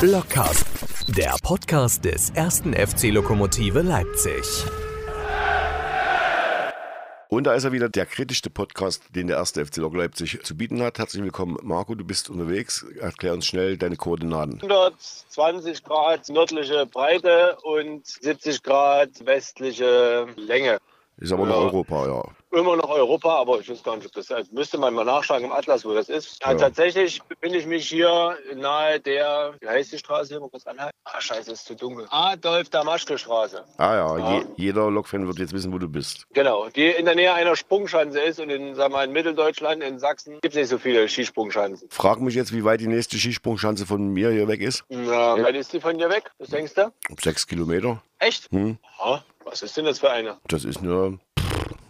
Blockcast, der Podcast des ersten FC Lokomotive Leipzig. Und da ist er wieder, der kritischste Podcast, den der erste FC Lok Leipzig zu bieten hat. Herzlich willkommen, Marco, du bist unterwegs. Erklär uns schnell deine Koordinaten. 120 Grad nördliche Breite und 70 Grad westliche Länge. Ist aber Ja. Europa, ja. Immer noch Europa, aber ich weiß gar nicht, ob das ist. Müsste man mal nachschlagen im Atlas, wo das ist. Ja, Ja. Tatsächlich befinde ich mich hier nahe der, wie heißt die Straße hier? Mal kurz anhalten. Ah, scheiße, ist zu dunkel. Adolf Damaschke Straße. Ah ja, Ja. Je, jeder Lok-Fan wird jetzt wissen, wo du bist. Genau, die in der Nähe einer Sprungschanze ist und in, wir, mal, in Mitteldeutschland, in Sachsen, gibt es nicht so viele Skisprungschanzen. Frag mich jetzt, wie weit die nächste Skisprungschanze von mir hier weg ist. Ja, weit ist die von dir weg? Was denkst du? Sechs Kilometer. Echt? Hm. Ja, was ist denn das für eine? Das ist eine,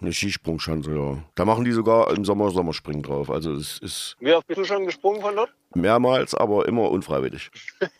eine Skisprungschanze, ja. Da machen die sogar im Sommer Sommerspringen drauf. Also es ist Wie oft bist du schon gesprungen von dort? mehrmals, aber immer unfreiwillig.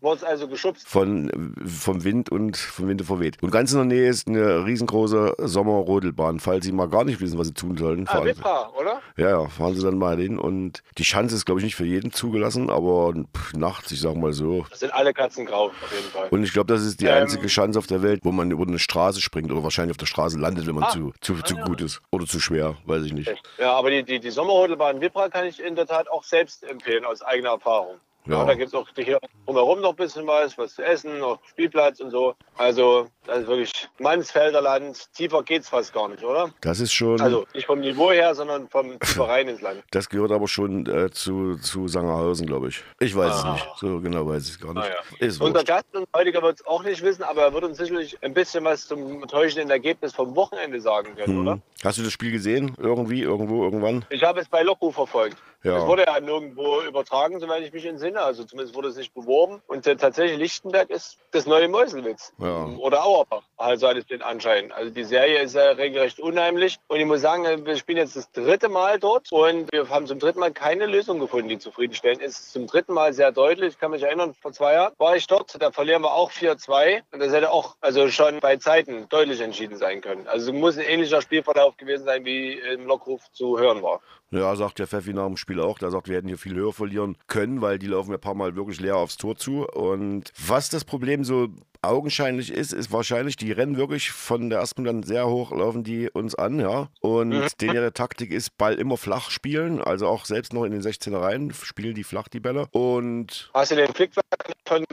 Wurde es also geschubst? Von, vom Wind und vom Winde verweht. Und ganz in der Nähe ist eine riesengroße Sommerrodelbahn. Falls Sie mal gar nicht wissen, was Sie tun sollen, Ah, fahren, Wipra, oder? ja, ja, fahren Sie dann mal hin. Und die Schanze ist, glaube ich, nicht für jeden zugelassen, aber pff, nachts, ich sag mal so. Das sind alle Katzen grau, auf jeden Fall. Und ich glaube, das ist die Ähm. einzige Schanze auf der Welt, wo man über eine Straße springt oder wahrscheinlich auf der Straße landet, wenn man Ah. zu, zu, zu gut ist. Oder zu schwer, weiß ich nicht. Ja, aber die, die, die Sommerrodelbahn Wipra kann ich in der Tat auch selbst empfehlen, aus eigener Erfahrung. Ja. Ja. da gibt es auch hier drumherum noch ein bisschen was, was zu essen, noch Spielplatz und so. Also, das ist wirklich Mannsfelder Land. Tiefer geht's fast gar nicht, oder? Das ist schon, Also, nicht vom Niveau her, sondern vom tiefer rein ins Land. das gehört aber schon äh, zu, zu Sangerhausen, glaube ich. Ich weiß Ah. es nicht. So genau weiß ich es gar nicht. Ah, Ist Unser. Gast und heutiger wird es auch nicht wissen, aber er wird uns sicherlich ein bisschen was zum täuschenden Ergebnis vom Wochenende sagen können, oder? Hm. Hast du das Spiel gesehen? Irgendwie, irgendwo, irgendwann? Ich habe es bei Loco verfolgt. Ja. Es wurde ja nirgendwo übertragen, soweit ich mich entsinne. Also zumindest wurde es nicht beworben. Und äh, tatsächlich Lichtenberg ist das neue Meuselwitz. Ja. Oder Auerbach, also hat es den Anschein. Also die Serie ist ja regelrecht unheimlich. Und ich muss sagen, wir spielen jetzt das dritte Mal dort und wir haben zum dritten Mal keine Lösung gefunden, die zufriedenstellend ist. Zum dritten Mal sehr deutlich. Ich kann mich erinnern, vor zwei Jahren war ich dort. Da verlieren wir auch 4-2. Und das hätte auch also schon bei Zeiten deutlich entschieden sein können. Also muss ein ähnlicher Spielverlauf gewesen sein, wie im Lockruf zu hören war. Ja, sagt der Pfeffi nach dem Spiel auch. Der sagt, wir hätten hier viel höher verlieren können, weil die laufen ein paar Mal wirklich leer aufs Tor zu. Und was das Problem so augenscheinlich ist, ist wahrscheinlich, die rennen wirklich von der ersten dann sehr hoch, laufen die uns an, ja. Und Mhm. denen ihre Taktik ist, Ball immer flach spielen. Also auch selbst noch in den 16er Reihen spielen die flach die Bälle. Und Hast du den Flickflack von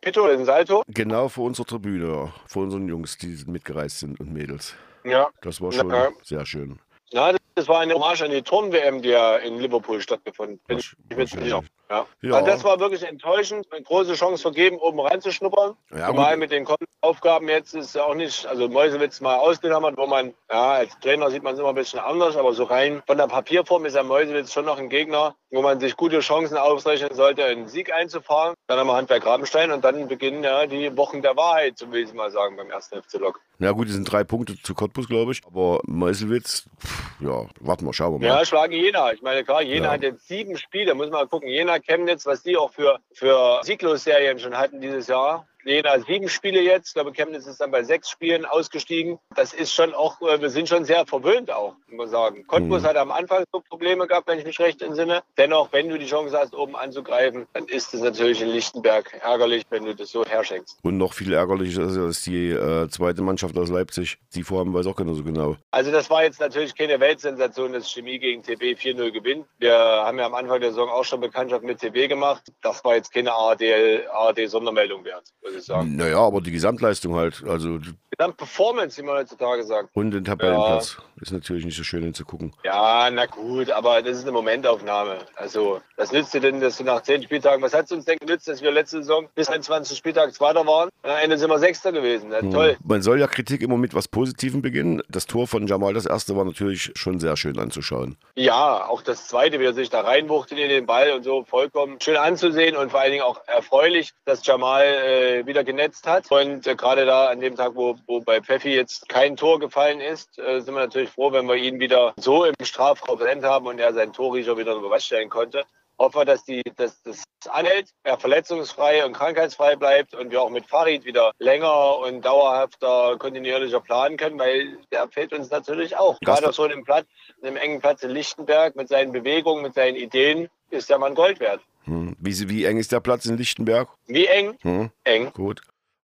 Pito, den Salto? genau vor unserer Tribüne, ja, vor unseren Jungs, die mitgereist sind und Mädels. Ja. Das war schon Ja. sehr schön. Ja, das war eine Hommage an die Turn-WM, die ja in Liverpool stattgefunden hat. Ich bin sicher. wahrscheinlich. Ja. Ja. Also das war wirklich enttäuschend. Eine große Chance vergeben, oben reinzuschnuppern. Ja, Zumal mit den Aufgaben jetzt ist ja auch nicht, also Mäusewitz mal ausgenommen, wo man, ja, als Trainer sieht man es immer ein bisschen anders, aber so rein von der Papierform ist ja Mäusewitz schon noch ein Gegner, wo man sich gute Chancen ausrechnen sollte, einen Sieg einzufahren. Dann haben wir Handwerk Rabenstein und dann beginnen ja die Wochen der Wahrheit, so will ich mal sagen, beim ersten FC Lok. Ja gut, die sind drei Punkte zu Cottbus, glaube ich. Aber Meiselwitz, pff, ja, warten wir, schauen wir mal. Ja, schlagen Jena. Ich meine, klar, Jena Ja. hat jetzt sieben Spiele. Muss man mal gucken. Jena, Chemnitz, was die auch für, für Sieglos-Serien schon hatten dieses Jahr. Jena sieben Spiele jetzt. Ich glaube, Chemnitz ist dann bei sechs Spielen ausgestiegen. Das ist schon auch, äh, wir sind schon sehr verwöhnt auch, muss man sagen. Cottbus Mhm. hat am Anfang so Probleme gehabt, wenn ich mich recht entsinne. Dennoch, wenn du die Chance hast, oben anzugreifen, dann ist es natürlich in Lichtenberg ärgerlich, wenn du das so herschenkst. Und noch viel ärgerlicher ist ja, dass die äh, zweite Mannschaft aus Leipzig, die vorhaben, weiß auch keiner so genau. Also das war jetzt natürlich keine Weltsensation, dass Chemie gegen TB 4-0 gewinnt. Wir haben ja am Anfang der Saison auch schon Bekanntschaft mit TB gemacht. Das war jetzt keine ARD-Sondermeldung wert, muss ich sagen. Naja, aber die Gesamtleistung halt, also die- Gesamtperformance, wie man heutzutage sagt. und den Tabellenplatz ist natürlich nicht so schön hinzugucken. Ja, na gut, aber das ist eine Momentaufnahme. Also, was nützt dir denn, dass du nach zehn Spieltagen, was hat es uns denn genützt, dass wir letzte Saison bis 21 Spieltag Zweiter waren? Am Ende sind wir Sechster gewesen. Na, toll. Man soll ja Kritik immer mit was Positivem beginnen. Das Tor von Jamal, das erste, war natürlich schon sehr schön anzuschauen. Ja, auch das zweite, wie er sich da reinwuchtet in den Ball und so, vollkommen schön anzusehen und vor allen Dingen auch erfreulich, dass Jamal äh, wieder genetzt hat. Und äh, gerade da an dem Tag, wo, wo bei Pfeffi jetzt kein Tor gefallen ist, äh, sind wir natürlich froh, wenn wir ihn wieder so im Strafraum präsent haben und er seinen Torriecher wieder unter Beweis stellen konnte. Hoffen wir, dass die, dass das anhält, er verletzungsfrei und krankheitsfrei bleibt und wir auch mit Farid wieder länger und dauerhafter kontinuierlicher planen können, weil der fehlt uns natürlich auch. Gerade auf so einem Platz, einem engen Platz in Lichtenberg mit seinen Bewegungen, mit seinen Ideen, ist der Mann Gold wert. Hm. Wie, wie eng ist der Platz in Lichtenberg? Wie eng? Hm. Eng. Gut.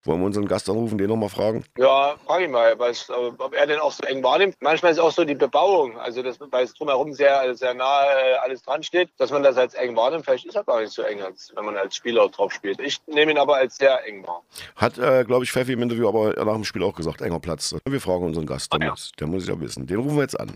Wollen wir unseren Gast anrufen, den nochmal fragen? Ja, frage ich mal, was, ob er denn auch so eng wahrnimmt. Manchmal ist auch so die Bebauung, also das, weil es drumherum sehr, sehr nah äh, alles dran steht, dass man das als eng wahrnimmt. Vielleicht ist er gar nicht so eng, als wenn man als Spieler drauf spielt. Ich nehme ihn aber als sehr eng wahr. Hat, äh, glaube ich, Pfeffi im Interview aber nach dem Spiel auch gesagt, enger Platz. Wir fragen unseren Gast, der, Ah, ja. muss, der muss ja wissen. Den rufen wir jetzt an.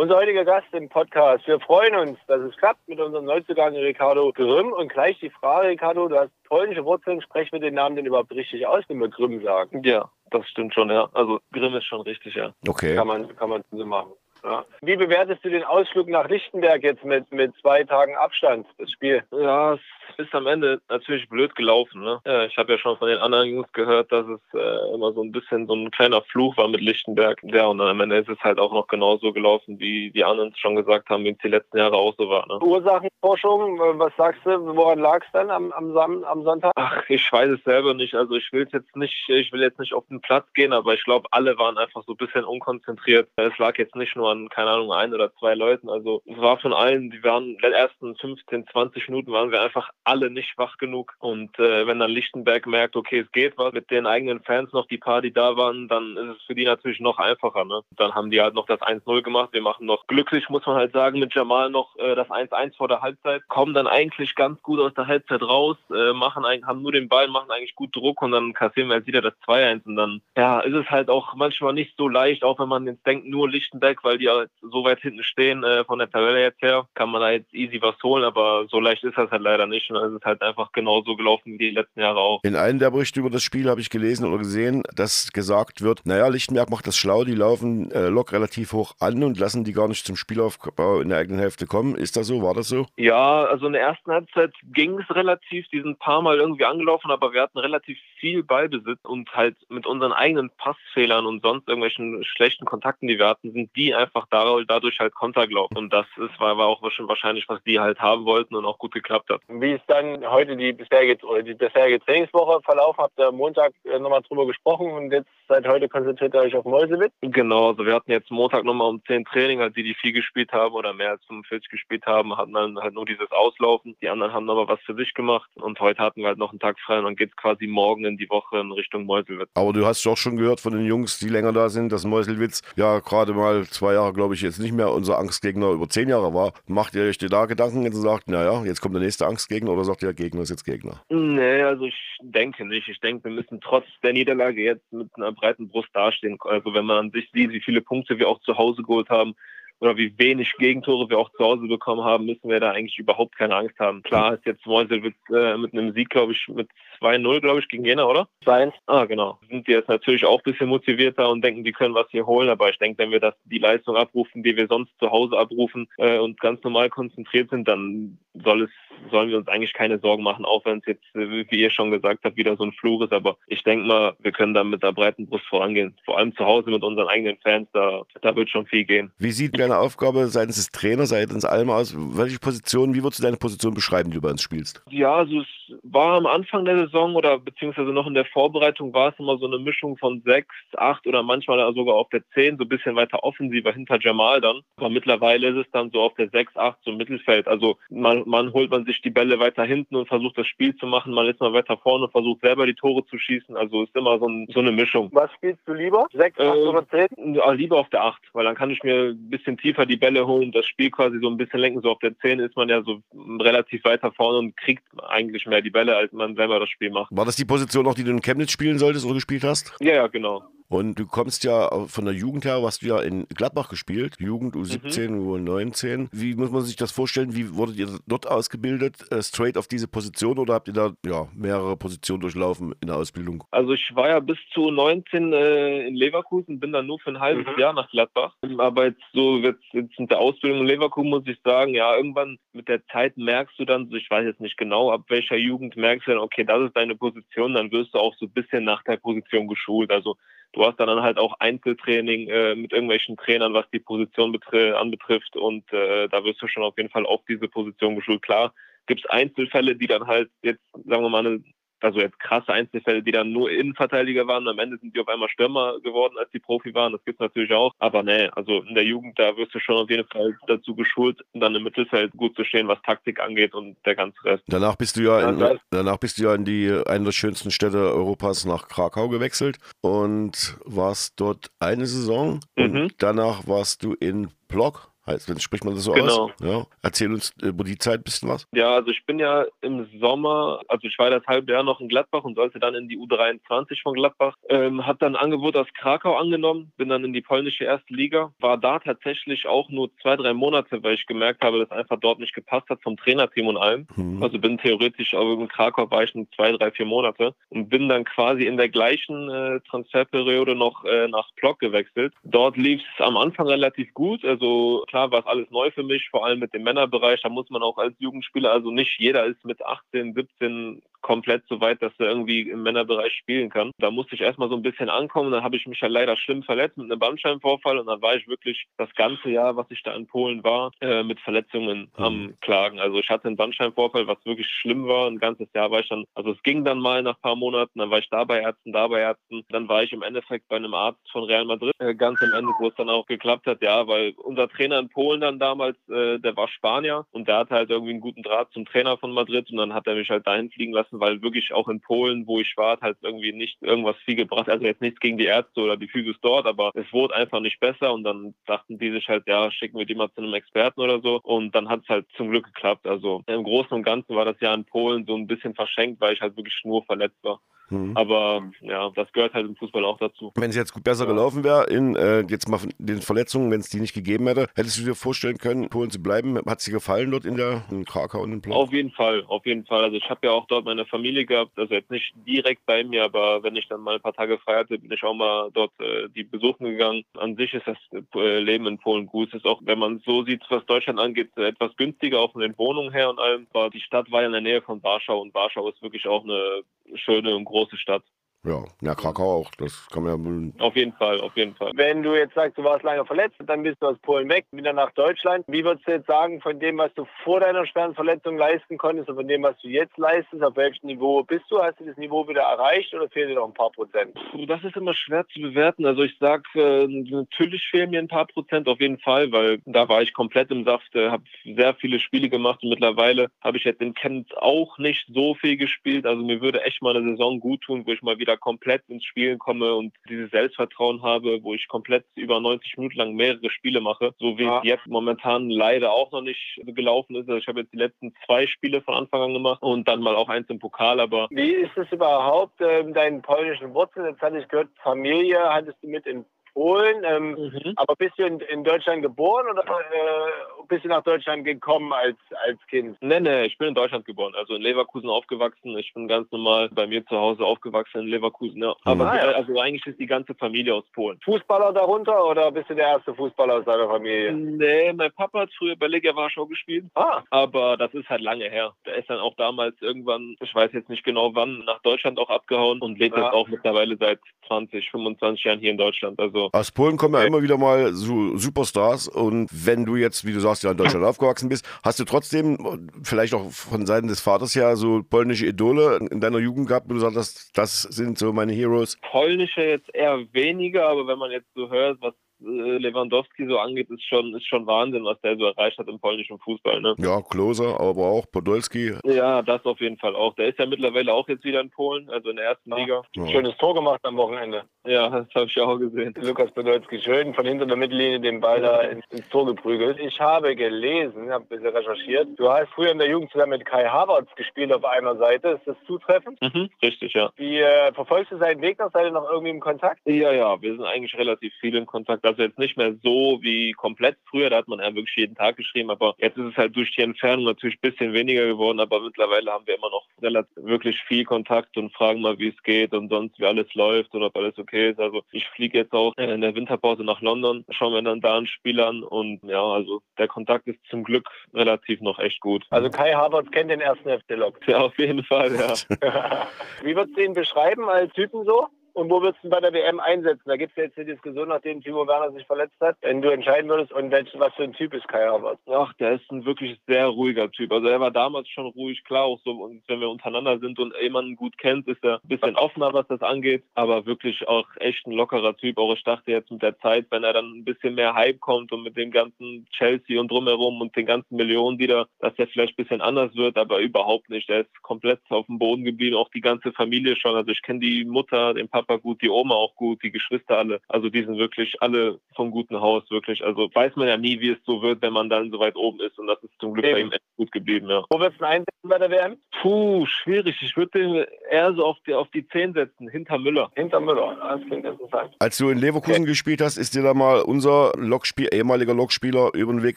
Unser heutiger Gast im Podcast. Wir freuen uns, dass es klappt mit unserem Neuzugang Ricardo Grimm. Und gleich die Frage, Ricardo, du hast polnische Wurzeln. Sprech mir den Namen denn überhaupt richtig aus, wenn wir Grimm sagen. Ja, das stimmt schon, ja. Also Grimm ist schon richtig, ja. Okay. Kann man, kann man so machen. Ja. Wie bewertest du den Ausflug nach Lichtenberg jetzt mit, mit zwei Tagen Abstand, das Spiel? Ja, es ist am Ende natürlich blöd gelaufen. Ne? Ja, ich habe ja schon von den anderen Jungs gehört, dass es äh, immer so ein bisschen so ein kleiner Fluch war mit Lichtenberg. Ja, und dann am Ende ist es halt auch noch genauso gelaufen, wie die anderen schon gesagt haben, wie es die letzten Jahre auch so war. Ne? Ursachenforschung, äh, was sagst du, woran lag es dann am, am, Sam am Sonntag? Ach, ich weiß es selber nicht. Also ich will jetzt nicht, ich will jetzt nicht auf den Platz gehen, aber ich glaube, alle waren einfach so ein bisschen unkonzentriert. Es lag jetzt nicht nur an, keine Ahnung, ein oder zwei Leuten. Also es war von allen, die waren in den ersten 15, 20 Minuten waren wir einfach alle nicht wach genug. Und äh, wenn dann Lichtenberg merkt, okay, es geht was mit den eigenen Fans noch, die paar, die da waren, dann ist es für die natürlich noch einfacher. Ne? Dann haben die halt noch das 1-0 gemacht. Wir machen noch glücklich, muss man halt sagen, mit Jamal noch äh, das 1-1 vor der Halbzeit. Kommen dann eigentlich ganz gut aus der Halbzeit raus, äh, machen eigentlich, haben nur den Ball, machen eigentlich gut Druck und dann kassieren wir halt wieder das 2-1 und dann ja, ist es halt auch manchmal nicht so leicht, auch wenn man jetzt denkt, nur Lichtenberg, weil die halt so weit hinten stehen äh, von der Tabelle jetzt her, kann man da jetzt easy was holen, aber so leicht ist das halt leider nicht dann ist es halt einfach genauso gelaufen wie die letzten Jahre auch. In einem der Berichte über das Spiel habe ich gelesen oder gesehen, dass gesagt wird, naja, Lichtenberg macht das schlau, die laufen äh, Lok relativ hoch an und lassen die gar nicht zum Spielaufbau in der eigenen Hälfte kommen. Ist das so? War das so? Ja, also in der ersten Halbzeit ging es relativ, die sind ein paar Mal irgendwie angelaufen, aber wir hatten relativ viel Ballbesitz und halt mit unseren eigenen Passfehlern und sonst irgendwelchen schlechten Kontakten, die wir hatten, sind die einfach dadurch halt Konter gelaufen. Und das ist, war, war auch wahrscheinlich, was die halt haben wollten und auch gut geklappt hat. Wie ist dann heute die bisherige, oder die bisherige Trainingswoche verlaufen? Habt ihr am Montag äh, nochmal drüber gesprochen und jetzt seit heute konzentriert ihr euch auf Mäusewitz? Genau, also wir hatten jetzt Montag nochmal um 10 Training, halt die, die viel gespielt haben oder mehr als 45 gespielt haben, hatten dann halt nur dieses Auslaufen. Die anderen haben nochmal was für sich gemacht und heute hatten wir halt noch einen Tag frei und dann geht es quasi morgen in die Woche in Richtung Meuselwitz. Aber du hast doch schon gehört von den Jungs, die länger da sind, dass Meuselwitz ja gerade mal zwei Jahre, glaube ich, jetzt nicht mehr unser Angstgegner über zehn Jahre war. Macht ihr euch dir da Gedanken und sagt, naja, jetzt kommt der nächste Angstgegner oder sagt ihr, Gegner ist jetzt Gegner? Nee, also ich denke nicht. Ich denke, wir müssen trotz der Niederlage jetzt mit einer breiten Brust dastehen. Also wenn man an sich sieht, wie viele Punkte wir auch zu Hause geholt haben, oder wie wenig Gegentore wir auch zu Hause bekommen haben, müssen wir da eigentlich überhaupt keine Angst haben. Klar ist jetzt Meuselwitz äh, mit einem Sieg, glaube ich, mit 2-0, glaube ich, gegen Jena, oder? 2-1. Ah, genau. Sind die jetzt natürlich auch ein bisschen motivierter und denken, die können was hier holen. Aber ich denke, wenn wir das, die Leistung abrufen, die wir sonst zu Hause abrufen äh, und ganz normal konzentriert sind, dann soll es, sollen wir uns eigentlich keine Sorgen machen, auch wenn es jetzt, wie ihr schon gesagt habt, wieder so ein Fluch ist. Aber ich denke mal, wir können da mit der breiten Brust vorangehen. Vor allem zu Hause mit unseren eigenen Fans, da, da wird schon viel gehen. Wie sieht deine Aufgabe seitens des Trainers, seitens allem aus? Welche Position, wie würdest du deine Position beschreiben, die du bei uns spielst? Ja, also es war am Anfang der Saison oder beziehungsweise noch in der Vorbereitung war es immer so eine Mischung von sechs, acht oder manchmal sogar auf der zehn, so ein bisschen weiter offensiver hinter Jamal dann. Aber mittlerweile ist es dann so auf der sechs, acht, so Mittelfeld. Also man, man holt man sich die Bälle weiter hinten und versucht das Spiel zu machen. Man ist mal weiter vorne und versucht selber die Tore zu schießen. Also ist immer so, ein, so eine Mischung. Was spielst du lieber? 6, 8 Äh, oder 10? Ja, lieber auf der 8, weil dann kann ich mir ein bisschen tiefer die Bälle holen, das Spiel quasi so ein bisschen lenken. So auf der 10 ist man ja so relativ weiter vorne und kriegt eigentlich mehr die Bälle, als man selber das Spiel macht. War das die Position auch, die du in Chemnitz spielen solltest oder gespielt hast? Ja, ja, genau. Und du kommst ja von der Jugend her, hast du ja in Gladbach gespielt, Jugend U17, U19. Wie muss man sich das vorstellen? Wie wurdet ihr dort ausgebildet? Äh, straight auf diese Position oder habt ihr da ja, mehrere Positionen durchlaufen in der Ausbildung? Also ich war ja bis zu 19 äh, in Leverkusen, bin dann nur für ein halbes Mhm. Jahr nach Gladbach. Aber jetzt so jetzt, jetzt mit der Ausbildung in Leverkusen muss ich sagen, ja, irgendwann mit der Zeit merkst du dann, ich weiß jetzt nicht genau, ab welcher Jugend merkst du dann, okay, das ist deine Position, dann wirst du auch so ein bisschen nach der Position geschult. Also du hast dann halt auch Einzeltraining äh, mit irgendwelchen Trainern, was die Position betri anbetrifft und äh, da wirst du schon auf jeden Fall auf diese Position geschult. Klar, gibt es Einzelfälle, die dann halt jetzt, sagen wir mal, eine also jetzt krasse Einzelfälle, die dann nur Innenverteidiger waren. Am Ende sind die auf einmal Stürmer geworden, als die Profi waren. Das gibt's natürlich auch. Aber nee, also in der Jugend, da wirst du schon auf jeden Fall dazu geschult, dann im Mittelfeld gut zu stehen, was Taktik angeht und der ganze Rest. Danach bist du ja in, danach bist du ja in die eine der schönsten Städte Europas nach Krakau gewechselt und warst dort eine Saison. Und Mhm. danach warst du in Blog. Heißt, spricht man das so Genau. aus? Ja. Erzähl uns über die Zeit ein bisschen was. Ja, also ich bin ja im Sommer, also ich war das halbe Jahr noch in Gladbach und sollte dann in die U23 von Gladbach. Ähm, hab dann ein Angebot aus Krakau angenommen, bin dann in die polnische erste Liga, war da tatsächlich auch nur zwei, drei Monate, weil ich gemerkt habe, dass einfach dort nicht gepasst hat vom Trainerteam und allem. Mhm. Also bin theoretisch auch in Krakau war ich nur zwei, drei, vier Monate und bin dann quasi in der gleichen äh, Transferperiode noch äh, nach Plock gewechselt. Dort lief es am Anfang relativ gut. Also klar war es alles neu für mich, vor allem mit dem Männerbereich. Da muss man auch als Jugendspieler, also nicht jeder ist mit 18, 17 komplett so weit, dass er irgendwie im Männerbereich spielen kann. Da musste ich erstmal so ein bisschen ankommen. Dann habe ich mich ja leider schlimm verletzt mit einem Bandscheibenvorfall und dann war ich wirklich das ganze Jahr, was ich da in Polen war, äh, mit Verletzungen am Klagen. Also ich hatte einen Bandscheibenvorfall, was wirklich schlimm war. Ein ganzes Jahr war ich dann, also es ging dann mal nach ein paar Monaten, dann war ich da bei Ärzten, da bei Ärzten. Dann war ich im Endeffekt bei einem Arzt von Real Madrid, äh, ganz am Ende, wo es dann auch geklappt hat, ja, weil unser Trainer in Polen dann damals, äh, der war Spanier und der hatte halt irgendwie einen guten Draht zum Trainer von Madrid und dann hat er mich halt dahin fliegen lassen, weil wirklich auch in Polen, wo ich war, hat halt irgendwie nicht irgendwas viel gebracht. Also jetzt nichts gegen die Ärzte oder die Physios dort, aber es wurde einfach nicht besser und dann dachten die sich halt, ja, schicken wir die mal zu einem Experten oder so und dann hat es halt zum Glück geklappt. Also im Großen und Ganzen war das Jahr in Polen so ein bisschen verschenkt, weil ich halt wirklich nur verletzt war. Mhm. Aber ja, das gehört halt im Fußball auch dazu. Wenn es jetzt gut besser gelaufen wäre, in äh, jetzt mal den Verletzungen, wenn es die nicht gegeben hätte, hättest du dir vorstellen können, in Polen zu bleiben? Hat es dir gefallen dort in der in Krakau und in Plock? Auf jeden Fall, auf jeden Fall. Also ich habe ja auch dort meine Familie gehabt, also jetzt nicht direkt bei mir, aber wenn ich dann mal ein paar Tage frei hatte, bin ich auch mal dort äh, die besuchen gegangen. An sich ist das äh, Leben in Polen gut. Es ist auch, wenn man so sieht, was Deutschland angeht, äh, etwas günstiger, auch von den Wohnungen her und allem. Aber die Stadt war ja in der Nähe von Warschau und Warschau ist wirklich auch eine schöne und große Stadt. Ja, ja, Krakau auch. Das kann man ja wohl. Auf jeden Fall, auf jeden Fall. Wenn du jetzt sagst, du warst lange verletzt, dann bist du aus Polen weg, wieder nach Deutschland. Wie würdest du jetzt sagen, von dem, was du vor deiner schweren Verletzung leisten konntest und von dem, was du jetzt leistest, auf welchem Niveau bist du? Hast du das Niveau wieder erreicht oder fehlen dir noch ein paar Prozent? Puh, Das ist immer schwer zu bewerten. Also ich sag, äh, natürlich fehlen mir ein paar Prozent auf jeden Fall, weil da war ich komplett im Saft, äh, habe sehr viele Spiele gemacht und mittlerweile habe ich jetzt in Kent auch nicht so viel gespielt. Also mir würde echt mal eine Saison gut tun, wo ich mal wieder komplett ins Spielen komme und dieses Selbstvertrauen habe, wo ich komplett über 90 Minuten lang mehrere Spiele mache, so wie Ja. es jetzt momentan leider auch noch nicht gelaufen ist. Also ich habe jetzt die letzten zwei Spiele von Anfang an gemacht und dann mal auch eins im Pokal, aber Wie ist es überhaupt, ähm, deinen polnischen Wurzeln? Jetzt hatte ich gehört, Familie hattest du mit in Polen. Ähm, Mhm. Aber bist du in, in Deutschland geboren oder äh, bist du nach Deutschland gekommen als, als Kind? Nee, nee, ich bin in Deutschland geboren, also in Leverkusen aufgewachsen. Ich bin ganz normal bei mir zu Hause aufgewachsen in Leverkusen, ja. Aber Ah, ja. äh, also eigentlich ist die ganze Familie aus Polen. Fußballer darunter oder bist du der erste Fußballer aus deiner Familie? Nee, mein Papa hat früher bei Legia Warschau gespielt, Ah, aber das ist halt lange her. Der ist dann auch damals irgendwann, ich weiß jetzt nicht genau wann, nach Deutschland auch abgehauen und lebt Ja. jetzt auch mittlerweile seit 20, 25 Jahren hier in Deutschland. Also Aus Polen kommen ja immer wieder mal so Superstars und wenn du jetzt, wie du sagst, ja in Deutschland aufgewachsen bist, hast du trotzdem vielleicht auch von Seiten des Vaters ja so polnische Idole in deiner Jugend gehabt, wo du sagst, das, das sind so meine Heroes. polnische jetzt eher weniger, aber wenn man jetzt so hört, was Lewandowski so angeht, ist schon, ist schon Wahnsinn, was der so erreicht hat im polnischen Fußball. Ne? Ja, Klose, aber auch Podolski. Ja, das auf jeden Fall auch. Der ist ja mittlerweile auch jetzt wieder in Polen, also in der ersten Ja. Liga. Ja. schönes Tor gemacht am Wochenende. Ja, das habe ich auch gesehen. Lukas Podolski schön von hinter der Mittellinie den Ball da ins, ins Tor geprügelt. Ich habe gelesen, habe ein bisschen recherchiert. Du hast früher in der Jugend zusammen mit Kai Havertz gespielt auf einer Seite. Ist das zutreffend? Mhm, richtig, ja. Wie äh, verfolgst du seinen Weg noch? Seid ihr noch irgendwie im Kontakt? Ja, ja, wir sind eigentlich relativ viel in Kontakt. Also jetzt nicht mehr so wie komplett früher, da hat man ja wirklich jeden Tag geschrieben, aber jetzt ist es halt durch die Entfernung natürlich ein bisschen weniger geworden, aber mittlerweile haben wir immer noch relativ, wirklich viel Kontakt und fragen mal, wie es geht und sonst, wie alles läuft und ob alles okay ist. Also ich fliege jetzt auch in der Winterpause nach London, schauen wir dann da ein Spiel an und ja, also der Kontakt ist zum Glück relativ noch echt gut. Also Kai Havertz kennt den ersten FC Lok. Ja, auf jeden Fall, ja. Wie würdest du ihn beschreiben als Typen so? Und wo würdest du bei der WM einsetzen? Da gibt es ja jetzt die Diskussion, nachdem Timo Werner sich verletzt hat, wenn du entscheiden würdest und welch, was für ein Typ ist Kai Havertz. Ach, der ist ein wirklich sehr ruhiger Typ. Also er war damals schon ruhig, klar, auch so, und wenn wir untereinander sind und jemanden gut kennt, ist er ein bisschen offener, was das angeht, aber wirklich auch echt ein lockerer Typ. Auch ich dachte jetzt mit der Zeit, wenn er dann ein bisschen mehr Hype kommt und mit dem ganzen Chelsea und drumherum und den ganzen Millionen wieder, dass er vielleicht ein bisschen anders wird, aber überhaupt nicht. Er ist komplett auf dem Boden geblieben, auch die ganze Familie schon. Also ich kenne die Mutter, den Papa gut, die Oma auch gut, die Geschwister alle. Also die sind wirklich alle vom guten Haus, wirklich. Also weiß man ja nie, wie es so wird, wenn man dann so weit oben ist. Und das ist zum Glück Eben. bei ihm echt gut geblieben, ja. Wo wirst du einsetzen bei der WM? Puh, schwierig. Ich würde den eher so auf die, auf die 10 setzen, hinter Müller. Hinter Müller, das klingt interessant. Als du in Leverkusen okay. gespielt hast, ist dir da mal unser Lokspiel, ehemaliger Lokspieler über den Weg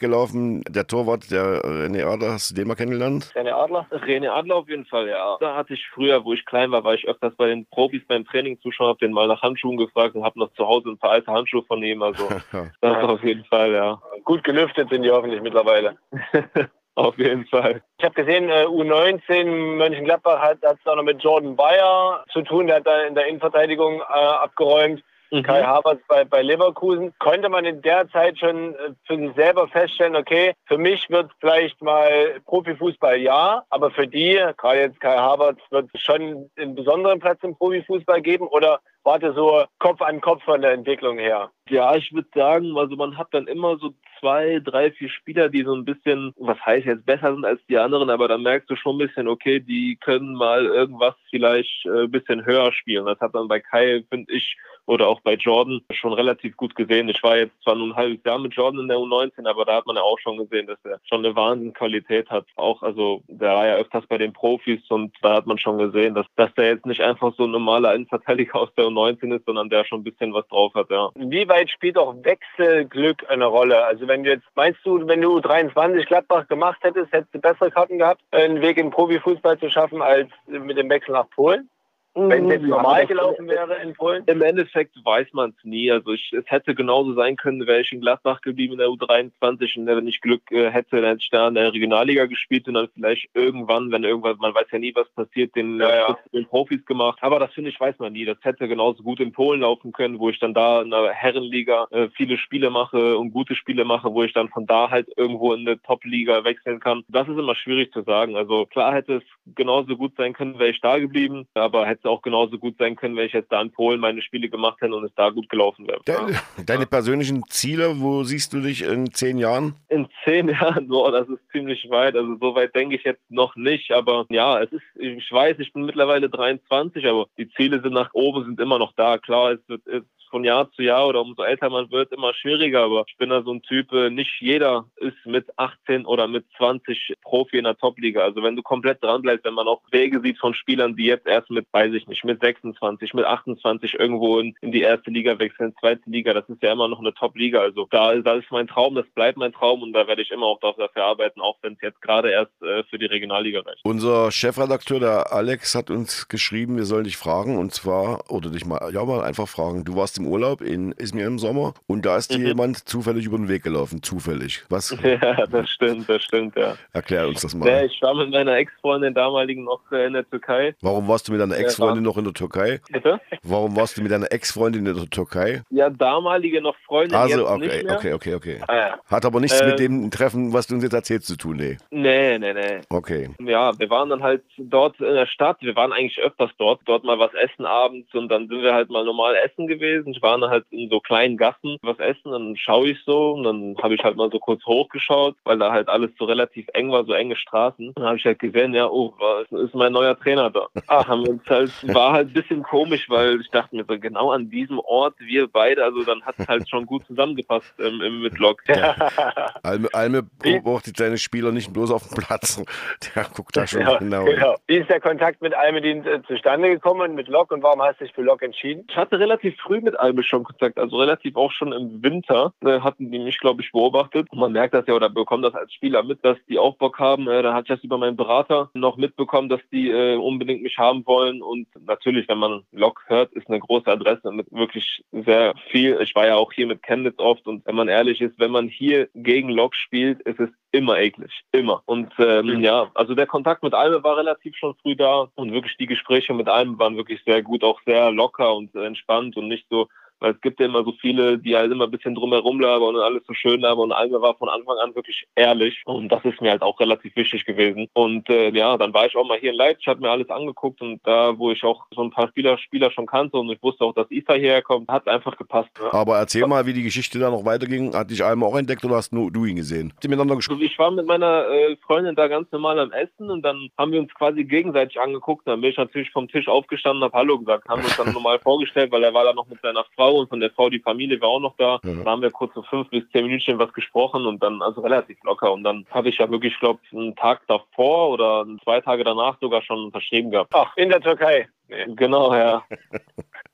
gelaufen, der Torwart, der René Adler, hast du den mal kennengelernt? René Adler? René Adler auf jeden Fall, ja. Da hatte ich früher, wo ich klein war, war ich öfters bei den Profis beim Training zuschauen, habe den mal nach Handschuhen gefragt und habe noch zu Hause ein paar alte Handschuhe von ihm. Also das auf jeden Fall, ja. Gut gelüftet sind die hoffentlich mittlerweile. Auf jeden Fall. Ich habe gesehen, äh, U19 Mönchengladbach hat es auch noch mit Jordan Bayer zu tun. Der hat da in der Innenverteidigung äh, abgeräumt. Mhm. Kai Havertz bei, bei Leverkusen. Konnte man in der Zeit schon äh, für sich selber feststellen, okay, für mich wird vielleicht mal Profifußball ja, aber für die, gerade jetzt Kai Havertz, wird es schon einen besonderen Platz im Profifußball geben oder warte so Kopf an Kopf von der Entwicklung her? Ja, ich würde sagen, also man hat dann immer so zwei, drei, vier Spieler, die so ein bisschen, was heißt jetzt besser sind als die anderen, aber dann merkst du schon ein bisschen, okay, die können mal irgendwas vielleicht äh, ein bisschen höher spielen. Das hat man bei Kai, finde ich, oder auch bei Jordan schon relativ gut gesehen. Ich war jetzt zwar nur ein halbes Jahr mit Jordan in der U19, aber da hat man ja auch schon gesehen, dass er schon eine Wahnsinnqualität hat. Auch, also, der war ja öfters bei den Profis und da hat man schon gesehen, dass, dass der jetzt nicht einfach so ein normaler Innenverteidiger aus der U19 ist, sondern der schon ein bisschen was drauf hat, ja. Wie weit spielt auch Wechselglück eine Rolle? Also wenn du jetzt, meinst du, wenn du 23 Gladbach gemacht hättest, hättest du bessere Karten gehabt, einen Weg in Profifußball zu schaffen, als mit dem Wechsel nach Polen? Wenn es jetzt normal gelaufen wäre in Polen? Im Endeffekt weiß man es nie. Also ich, es hätte genauso sein können, wäre ich in Gladbach geblieben in der U23 und wenn ich Glück äh, hätte, dann hätte ich da in der Regionalliga gespielt und dann vielleicht irgendwann, wenn irgendwas, man weiß ja nie, was passiert, den, ja, ja. den Profis gemacht. Aber das finde ich, weiß man nie. Das hätte genauso gut in Polen laufen können, wo ich dann da in der Herrenliga äh, viele Spiele mache und gute Spiele mache, wo ich dann von da halt irgendwo in eine Top-Liga wechseln kann. Das ist immer schwierig zu sagen. Also klar hätte es genauso gut sein können, wäre ich da geblieben, aber hätte es auch genauso gut sein können, wenn ich jetzt da in Polen meine Spiele gemacht hätte und es da gut gelaufen wäre. Deine, deine persönlichen Ziele, wo siehst du dich in zehn Jahren? In zehn Jahren, boah, das ist ziemlich weit. Also so weit denke ich jetzt noch nicht, aber ja, es ist, ich weiß, ich bin mittlerweile 23, aber die Ziele sind nach oben, sind immer noch da. Klar, es wird, es von Jahr zu Jahr oder umso älter man wird, immer schwieriger. Aber ich bin da so ein Typ, äh, nicht jeder ist mit 18 oder mit 20 Profi in der Top-Liga. Also wenn du komplett dran bleibst, wenn man auch Wege sieht von Spielern, die jetzt erst mit, weiß ich nicht, mit 26, mit 28 irgendwo in, in die erste Liga wechseln, zweite Liga, das ist ja immer noch eine Top-Liga. Also da, da ist mein Traum, das bleibt mein Traum und da werde ich immer auch dafür arbeiten, auch wenn es jetzt gerade erst äh, für die Regionalliga reicht. Unser Chefredakteur, der Alex, hat uns geschrieben, wir sollen dich fragen und zwar, oder dich mal, ja mal einfach fragen, du warst im Urlaub in Izmir im Sommer und da ist dir mhm. jemand zufällig über den Weg gelaufen. Zufällig. Was? Ja, das stimmt, das stimmt, ja. Erklär uns das mal. Ja, ich war mit meiner Ex-Freundin damaligen noch äh, in der Türkei. Warum warst du mit deiner Ex-Freundin noch in der Türkei? Bitte? Warum warst du mit deiner Ex-Freundin in der Türkei? Ja, damalige noch Freundin. Also, okay, okay, okay, okay. Ah, ja. Hat aber nichts äh, mit dem Treffen, was du uns jetzt erzählst, zu tun, nee. Nee, nee, nee. Okay. Ja, wir waren dann halt dort in der Stadt. Wir waren eigentlich öfters dort. Dort mal was essen abends und dann sind wir halt mal normal essen gewesen. Ich war dann halt in so kleinen Gassen was essen, dann schaue ich so und dann habe ich halt mal so kurz hochgeschaut, weil da halt alles so relativ eng war, so enge Straßen. Dann habe ich halt gesehen, ja, oh, ist mein neuer Trainer da. Ah, haben wir uns halt, war halt ein bisschen komisch, weil ich dachte mir so, genau an diesem Ort, wir beide, also dann hat es halt schon gut zusammengepasst ähm, im Mitlog. Ja. Alme, Alme beobachtet seine Spieler nicht bloß auf dem Platz. Der guckt da schon ja, genau. genau. Wie ist der Kontakt mit Almedin äh, zustande gekommen mit Lok und warum hast du dich für Lok entschieden? Ich hatte relativ früh mit Alme schon Kontakt also relativ auch schon im Winter, äh, hatten die mich, glaube ich, beobachtet. Und man merkt das ja oder bekommt das als Spieler mit, dass die auch Bock haben. Äh, da hatte ich das über meinen Berater noch mitbekommen, dass die äh, unbedingt mich haben wollen. Und und natürlich, wenn man Lok hört, ist eine große Adresse mit wirklich sehr viel. Ich war ja auch hier mit Chemnitz oft und wenn man ehrlich ist, wenn man hier gegen Lok spielt, ist es immer eklig, immer. Und ähm, mhm. ja, also der Kontakt mit Alme war relativ schon früh da und wirklich die Gespräche mit Alme waren wirklich sehr gut, auch sehr locker und entspannt und nicht so weil es gibt ja immer so viele, die halt immer ein bisschen drumherum labern und alles so schön labern. Und Alme war von Anfang an wirklich ehrlich. Und das ist mir halt auch relativ wichtig gewesen. Und äh, ja, dann war ich auch mal hier in Leipzig, habe mir alles angeguckt und da, wo ich auch so ein paar Spieler, Spieler schon kannte und ich wusste auch, dass Isa hierher kommt, hat einfach gepasst. Aber erzähl mal, wie die Geschichte da noch weiterging. Hat dich Alme auch entdeckt oder hast nur du ihn gesehen? Habt ihr miteinander gesprochen? Also ich war mit meiner äh, Freundin da ganz normal am Essen und dann haben wir uns quasi gegenseitig angeguckt. Dann bin ich natürlich vom Tisch aufgestanden und habe Hallo gesagt, haben uns dann normal vorgestellt, weil er war da noch mit seiner Frau und von der Frau, die Familie war auch noch da. Ja. Da haben wir kurz so fünf bis zehn Minuten was gesprochen und dann, also relativ locker. Und dann habe ich ja wirklich, glaube einen Tag davor oder zwei Tage danach sogar schon unterschrieben gehabt. Ach, in der Türkei. Nee. Genau, ja.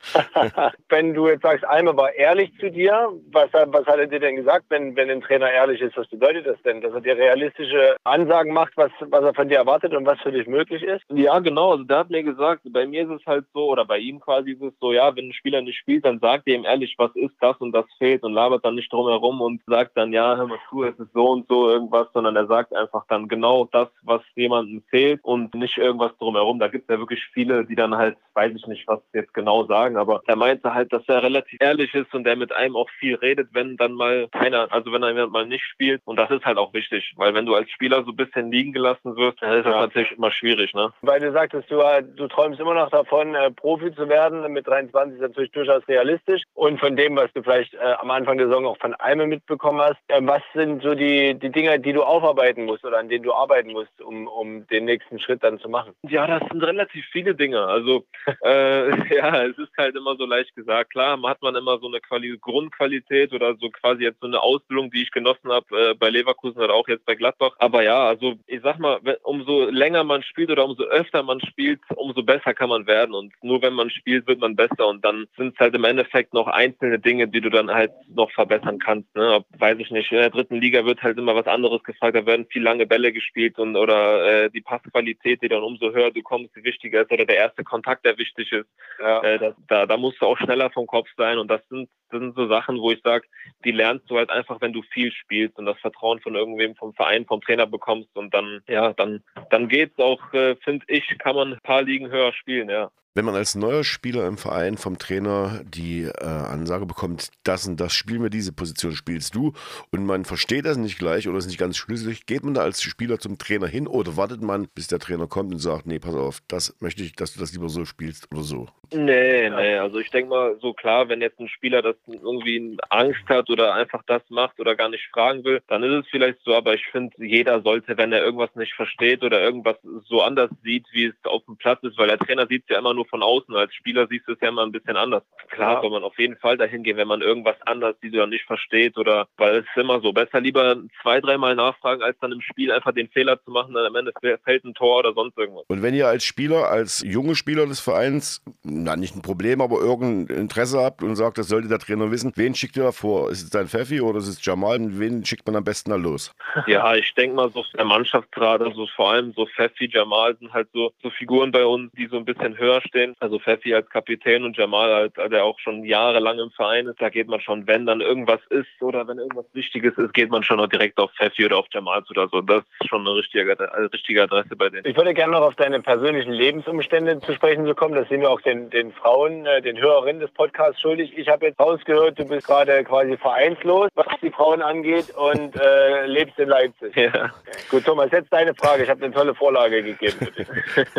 wenn du jetzt sagst, Alme war ehrlich zu dir, was, was hat er dir denn gesagt, wenn, wenn ein Trainer ehrlich ist? Was bedeutet das denn? Dass er dir realistische Ansagen macht, was, was er von dir erwartet und was für dich möglich ist? Ja, genau. Also der hat mir gesagt, bei mir ist es halt so, oder bei ihm quasi ist es so, ja, wenn ein Spieler nicht spielt, dann sagt er ihm ehrlich, was ist das und das fehlt und labert dann nicht drum herum und sagt dann, ja, hör mal zu, es ist so und so irgendwas, sondern er sagt einfach dann genau das, was jemandem fehlt und nicht irgendwas drumherum. Da gibt es ja wirklich viele, die dann halt, weiß ich nicht, was jetzt genau sagen, aber er meinte halt, dass er relativ ehrlich ist und der mit einem auch viel redet, wenn dann mal keiner, also wenn er mal nicht spielt. Und das ist halt auch wichtig, weil wenn du als Spieler so ein bisschen liegen gelassen wirst, dann ist das ja. natürlich immer schwierig, ne? Weil du sagtest, du, du träumst immer noch davon, äh, Profi zu werden. Mit 23 ist natürlich durchaus realistisch. Und von dem, was du vielleicht äh, am Anfang der Saison auch von Alme mitbekommen hast, äh, was sind so die, die Dinge, die du aufarbeiten musst oder an denen du arbeiten musst, um, um den nächsten Schritt dann zu machen? Ja, das sind relativ viele Dinge. Also äh, ja, es ist halt immer so leicht gesagt. Klar, hat man immer so eine Quali Grundqualität oder so quasi jetzt so eine Ausbildung, die ich genossen habe äh, bei Leverkusen oder auch jetzt bei Gladbach. Aber ja, also ich sag mal, umso länger man spielt oder umso öfter man spielt, umso besser kann man werden. Und nur wenn man spielt, wird man besser. Und dann sind es halt im Endeffekt noch einzelne Dinge, die du dann halt noch verbessern kannst. Ne? Ob, weiß ich nicht, in der dritten Liga wird halt immer was anderes gefragt. Da werden viel lange Bälle gespielt und oder äh, die Passqualität, die dann umso höher du kommst, die wichtiger ist oder der erste Kontakt, der wichtig ist. Ja. Äh, das, da, da musst du auch schneller vom Kopf sein. Und das sind, das sind so Sachen, wo ich sage, die lernst du halt einfach, wenn du viel spielst und das Vertrauen von irgendwem vom Verein, vom Trainer bekommst. Und dann, ja, dann, dann geht's auch, äh, finde ich, kann man ein paar Ligen höher spielen, ja. Wenn man als neuer Spieler im Verein vom Trainer die äh, Ansage bekommt, das und das spielen wir, diese Position spielst du und man versteht das nicht gleich oder ist nicht ganz schlüssig, geht man da als Spieler zum Trainer hin oder wartet man, bis der Trainer kommt und sagt, nee, pass auf, das möchte ich, dass du das lieber so spielst oder so? Nee, nee, also ich denke mal, so klar, wenn jetzt ein Spieler das irgendwie Angst hat oder einfach das macht oder gar nicht fragen will, dann ist es vielleicht so, aber ich finde, jeder sollte, wenn er irgendwas nicht versteht oder irgendwas so anders sieht, wie es auf dem Platz ist, weil der Trainer sieht es ja immer nur nur von außen. Als Spieler siehst du es ja immer ein bisschen anders. Klar ja. soll man auf jeden Fall dahin gehen, wenn man irgendwas anders, die du dann nicht versteht oder, weil es ist immer so. Besser lieber zwei, dreimal nachfragen, als dann im Spiel einfach den Fehler zu machen, dann am Ende fällt ein Tor oder sonst irgendwas. Und wenn ihr als Spieler, als junge Spieler des Vereins, na nicht ein Problem, aber irgendein Interesse habt und sagt, das sollte der Trainer wissen, wen schickt ihr da vor? Ist es dein Pfeffi oder ist es Jamal? Wen schickt man am besten da los? Ja, ich denke mal, so der Mannschaftsrat, also vor allem so Pfeffi, Jamal sind halt so, so Figuren bei uns, die so ein bisschen höher stehen. Also Pfeffi als Kapitän und Jamal, als, der auch schon jahrelang im Verein ist, da geht man schon, wenn dann irgendwas ist oder wenn irgendwas Wichtiges ist, geht man schon direkt auf Pfeffi oder auf Jamal oder so. Das ist schon eine richtige, eine richtige Adresse bei denen. Ich würde gerne noch auf deine persönlichen Lebensumstände zu sprechen zu kommen. Das sind wir auch den, den Frauen, äh, den Hörerinnen des Podcasts schuldig. Ich habe jetzt rausgehört, du bist gerade quasi vereinslos, was die Frauen angeht und äh, lebst in Leipzig. Ja. Gut, Thomas, jetzt deine Frage. Ich habe eine tolle Vorlage gegeben.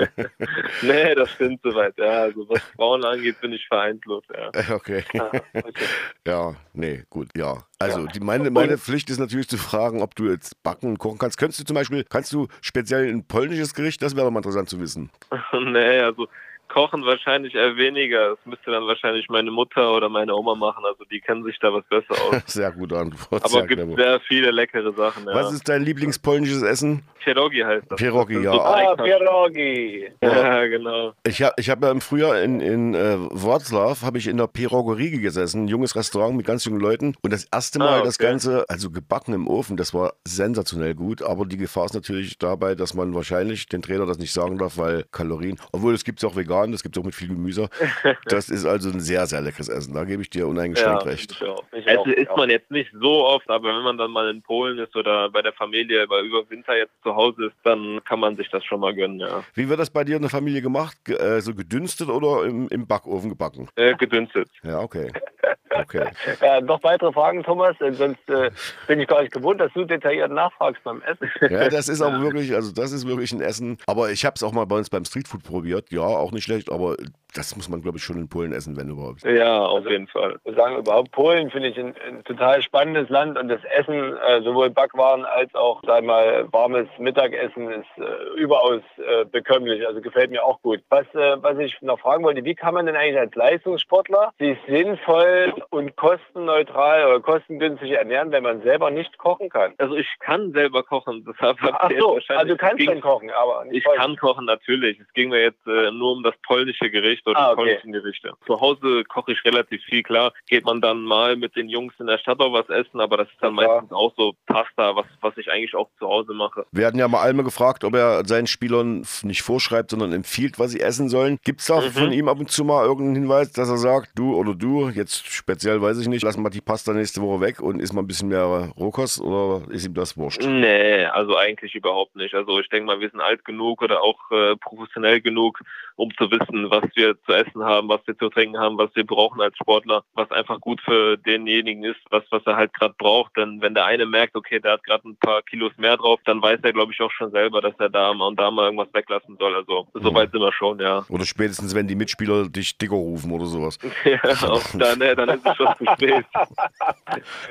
nee, das stimmt soweit. Ja, also was Frauen angeht, bin ich vereinslos. Ja. Okay. Ah, okay. ja, nee, gut, ja. Also die, meine, meine Pflicht ist natürlich zu fragen, ob du jetzt backen und kochen kannst. Könntest du zum Beispiel, kannst du speziell ein polnisches Gericht? Das wäre doch mal interessant zu wissen. nee, also Kochen wahrscheinlich eher weniger. Das müsste dann wahrscheinlich meine Mutter oder meine Oma machen. Also die kennen sich da was besser aus. Sehr gute Antwort. Aber es gibt sehr viele leckere Sachen. Ja. Was ist dein Lieblingspolnisches Essen? Pierogi heißt das. Pierogi, ja. So ah, Pierogi. Ja, genau. Ich habe ich hab ja im Frühjahr in, in äh, Wroclaw habe ich in der Pierogerie gesessen, ein junges Restaurant mit ganz jungen Leuten. Und das erste Mal ah, okay. das Ganze, also gebacken im Ofen, das war sensationell gut. Aber die Gefahr ist natürlich dabei, dass man wahrscheinlich den Trainer das nicht sagen darf, weil Kalorien, obwohl es gibt es auch vegan das gibt es auch mit viel Gemüse. Das ist also ein sehr, sehr leckeres Essen. Da gebe ich dir uneingeschränkt recht. Ich auch. Ich also isst man jetzt nicht so oft, aber wenn man dann mal in Polen ist oder bei der Familie, weil über Winter jetzt zu Hause ist, dann kann man sich das schon mal gönnen, ja. Wie wird das bei dir in der Familie gemacht? Ge äh, so gedünstet oder im, im Backofen gebacken? Äh, gedünstet. Ja, okay. Okay. Ja, noch weitere Fragen, Thomas? Sonst äh, bin ich gar nicht gewohnt, dass du detailliert nachfragst beim Essen. Ja, das ist aber wirklich, also das ist wirklich ein Essen. Aber ich habe es auch mal bei uns beim Streetfood probiert. Ja, auch nicht schlecht, aber das muss man, glaube ich, schon in Polen essen, wenn überhaupt. Ja, auf jeden Fall. Wir sagen überhaupt, Polen finde ich ein, ein, total spannendes Land und das Essen, äh, sowohl Backwaren als auch, sag mal, warmes Mittagessen ist äh, überaus äh, bekömmlich. Also gefällt mir auch gut. Was, äh, was ich noch fragen wollte, wie kann man denn eigentlich als Leistungssportler sich sinnvoll und kostenneutral oder kostengünstig ernähren, wenn man selber nicht kochen kann? Also ich kann selber kochen. Deshalb Ach so, also du kannst schon kochen, aber Ich kann kochen, natürlich. Es ging mir jetzt äh, nur um das polnische Gericht oder Ah, die okay. polnischen Gerichte. Zu Hause koche ich relativ viel, klar. Geht man dann mal mit den Jungs in der Stadt auch was essen, aber das ist dann Ja, meistens auch so Pasta, was, was ich eigentlich auch zu Hause mache. Wir hatten ja mal Alme gefragt, ob er seinen Spielern nicht vorschreibt, sondern empfiehlt, was sie essen sollen. Gibt es da von ihm ab und zu mal irgendeinen Hinweis, dass er sagt, du oder du, jetzt speziell weiß ich nicht, lass mal die Pasta nächste Woche weg und isst mal ein bisschen mehr Rohkost oder ist ihm das wurscht? Nee, also eigentlich überhaupt nicht. Also ich denke mal, wir sind alt genug oder auch äh, professionell genug, um zu wissen, was wir zu essen haben, was wir zu trinken haben, was wir brauchen als Sportler, was einfach gut für denjenigen ist, was, was er halt gerade braucht. Denn wenn der eine merkt, okay, der hat gerade ein paar Kilos mehr drauf, dann weiß er, glaube ich, auch schon selber, dass er da mal und da mal irgendwas weglassen soll. Also soweit sind wir schon, ja. Oder spätestens, wenn die Mitspieler dich dicker rufen oder sowas. ja auch dann, ne, dann ist es schon zu spät.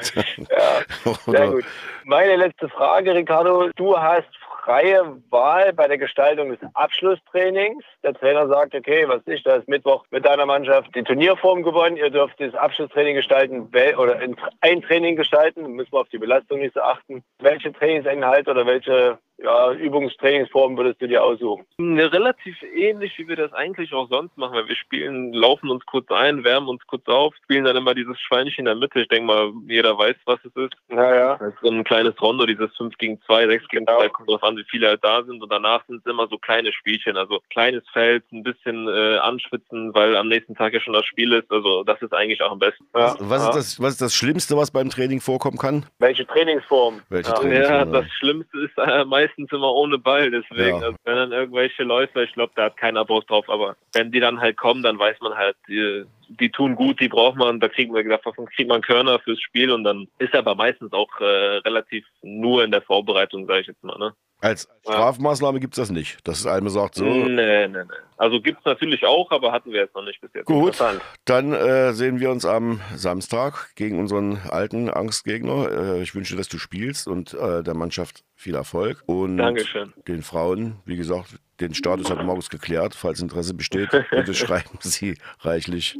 Sehr Oder, gut. Meine letzte Frage, Ricardo. Du hast freie Wahl bei der Gestaltung des Abschlusstrainings. Der Trainer sagt, okay, was ist das? Mittwoch mit deiner Mannschaft die Turnierform gewonnen. Ihr dürft das Abschlusstraining gestalten wel- oder ein Training gestalten. Müssen wir auf die Belastung nicht so achten. Welche Trainingsinhalte oder welche ja, Übungstrainingsformen würdest du dir aussuchen? Ne, relativ ähnlich, wie wir das eigentlich auch sonst machen. Weil wir spielen, laufen uns kurz ein, wärmen uns kurz auf, spielen dann immer dieses Schweinchen in der Mitte. Ich denke mal, jeder weiß, was es ist. Naja. Das ist so ein kleines Rondo, dieses 5 gegen 2, 6 gegen Genau. 2, kommt drauf an, wie viele halt da sind. Und danach sind es immer so kleine Spielchen. Also kleines Feld, ein bisschen äh, anschwitzen, weil am nächsten Tag ja schon das Spiel ist. Also das ist eigentlich auch am besten. Ja. was, Ja. ist das, was ist das Schlimmste, was beim Training vorkommen kann? Welche Trainingsform? Welche Ja. Training- Ja, Trainingsform, das Schlimmste ist äh, meistens immer ohne Ball. Deswegen, Ja. also, wenn dann irgendwelche Läufer, ich glaube, da hat keiner Bock drauf, aber wenn die dann halt kommen, dann weiß man halt, die, die tun gut, die braucht man, da kriegen wir davon kriegt man Körner fürs Spiel und dann ist er aber meistens auch äh, relativ nur in der Vorbereitung, sage ich jetzt mal. Ne? Als Strafmaßnahme gibt es das nicht. Dass Alme sagt, so, Nee, nee, nee. Also gibt's natürlich auch, aber hatten wir jetzt noch nicht bis jetzt. Gut, dann äh, sehen wir uns am Samstag gegen unseren alten Angstgegner. Äh, ich wünsche, dass du spielst und äh, der Mannschaft viel Erfolg. Und Dankeschön. den Frauen, wie gesagt, den Status hat Markus geklärt. Falls Interesse besteht, bitte schreiben Sie reichlich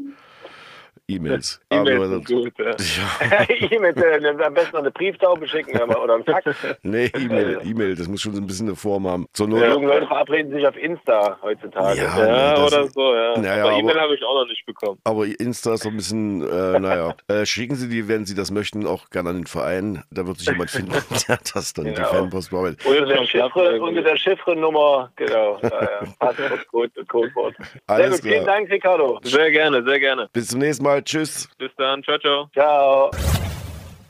E-Mails. E-Mails sind gut, ja. Ja, E-Mail, äh, am besten noch eine Brieftaube schicken oder einen Fax. nee, E-Mail, E-Mail, das muss schon so ein bisschen eine Form haben. Zur Not, Die jungen Leute verabreden sich auf Insta heutzutage. Ja. Ja, das- oder so, ja. Naja, aber E-Mail habe ich auch noch nicht bekommen. Aber Insta ist so ein bisschen, äh, naja. Äh, schicken Sie die, wenn Sie das möchten, auch gerne an den Verein. Da wird sich jemand finden, der das dann die Genau. Fanpost bearbeitet. Unter der, Chiffre, unter der Chiffre-Nummer, genau. Ja, ja. Passwort, Code, Codewort. Sehr Alles gut, vielen klar. Dank, Ricardo. Sehr gerne, sehr gerne. Bis zum nächsten Mal. Tschüss. Bis dann, ciao, ciao. Ciao.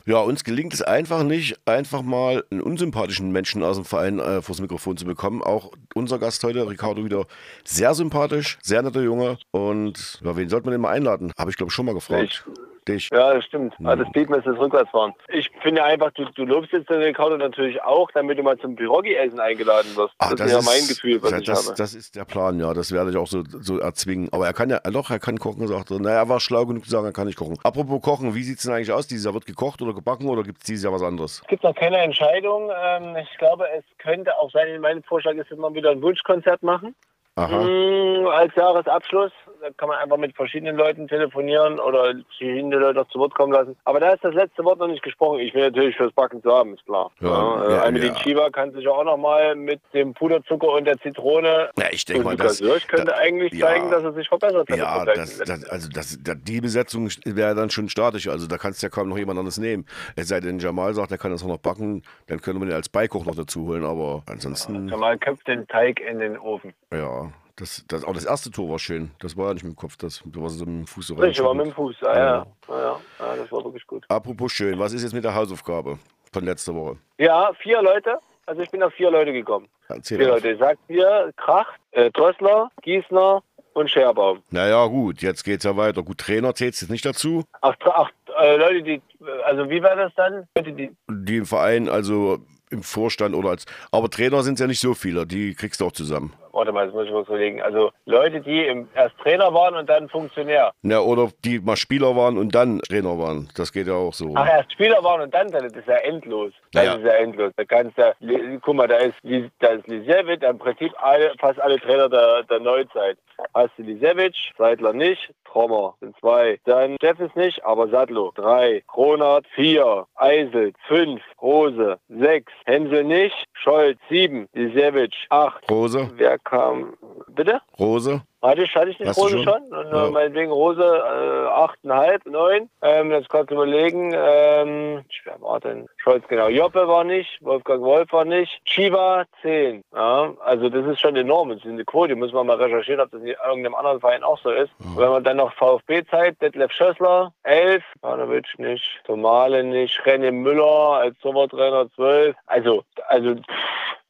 Ja, uns gelingt es einfach nicht, einfach mal einen unsympathischen Menschen aus dem Verein äh, vors Mikrofon zu bekommen. Auch unser Gast heute, Ricardo, wieder sehr sympathisch, sehr netter Junge. Und ja, wen sollte man denn mal einladen? Habe ich, glaube ich, schon mal gefragt. Dich. Ja, das stimmt. Ah, das Piepen ist das Rückwärtsfahren. Ich finde einfach, du, du lobst jetzt den Ricardo natürlich auch, damit du mal zum Pierogi-Essen eingeladen wirst. Ah, das, ist ja mein Gefühl, was das, ich das, habe. das ist der Plan, ja. Das werde ich auch so, so erzwingen. Aber er kann ja, doch, er kann kochen, sagt er. Naja, er war schlau genug zu sagen, er kann nicht kochen. Apropos Kochen, wie sieht es denn eigentlich aus? Dieses Jahr wird gekocht oder gebacken oder gibt es dieses Jahr was anderes? Es gibt noch keine Entscheidung. Ähm, ich glaube, es könnte auch sein, mein Vorschlag ist, dass wir wieder ein Wunschkonzert machen. Aha. Mm, als Jahresabschluss. Da kann man einfach mit verschiedenen Leuten telefonieren oder verschiedene Leute noch zu Wort kommen lassen. Aber da ist das letzte Wort noch nicht gesprochen. Ich will natürlich fürs Backen zu haben, ist klar. Ja, Ja, äh, ja, ja. Chiva kann sich auch noch mal mit dem Puderzucker und der Zitrone Ja, ich denke mal, das. Hirsch könnte da- eigentlich ja. zeigen, dass er sich verbessert hat. Ja, das, das, also das, die Besetzung wäre dann schon statisch. Also da kannst du ja kaum noch jemand anderes nehmen. Es sei denn, Jamal sagt, er kann das auch noch backen, dann könnte man ihn als Beikoch noch dazu holen. Aber ansonsten, Jamal köpft den Teig in den Ofen. ja, Das, das, auch das erste Tor war schön. Das war ja nicht mit dem Kopf, das, das war so mit dem Fuß so Richtig, war mit dem Fuß. Ja, ja. Ja, ja. ja, das war wirklich gut. Apropos schön, was ist jetzt mit der Hausaufgabe von letzter Woche? Ja, vier Leute. Also ich bin auf vier Leute gekommen. Erzähl Vier auf. Leute. Sagt mir Kracht, äh, Drössler, Gießner und Scherbaum. Naja, gut, jetzt geht's ja weiter. Gut, Trainer zählt jetzt nicht dazu. Ach, ach äh, Leute, die, also wie war das dann? Die, Die im Verein, also im Vorstand oder als. Aber Trainer sind ja nicht so viele, die kriegst du auch zusammen. Warte mal, das muss ich mal so legen. Also Leute, die im, erst Trainer waren und dann Funktionär. Ja, oder die mal Spieler waren und dann Trainer waren. Das geht ja auch so. Ach, erst Spieler waren und dann, das ist ja endlos. Das Ja. ist ja endlos. Da kannst du, guck mal, da ist, da ist Lisewitsch, im Prinzip alle, fast alle Trainer der, der Neuzeit. Hast du Lisewitsch, Seidler nicht, Trommer sind zwei. Dann Steffens nicht, aber Sadlo drei. Kronert vier. Eisel fünf. Rose sechs. Hensel nicht. Scholz sieben. Lisewitsch acht. Rose, Wer kam? Bitte? Rose. Hatte ich, hatte ich nicht Rose schon? schon? Und Ja. äh, meinetwegen Rose äh, 8,5, 9. Ähm, jetzt du überlegen, ähm, wer war denn? Scholz, genau. Joppe war nicht, Wolfgang Wolf war nicht. Chiva 10. Ja, also das ist schon enorm. Das ist eine Quote. Muss man mal recherchieren, ob das in irgendeinem anderen Verein auch so ist. Und Wenn man dann noch VfB-Zeit, Detlef Schössler 11, Panovic nicht, Tomale nicht, René Müller als Sommertrainer 12. Also, also pff,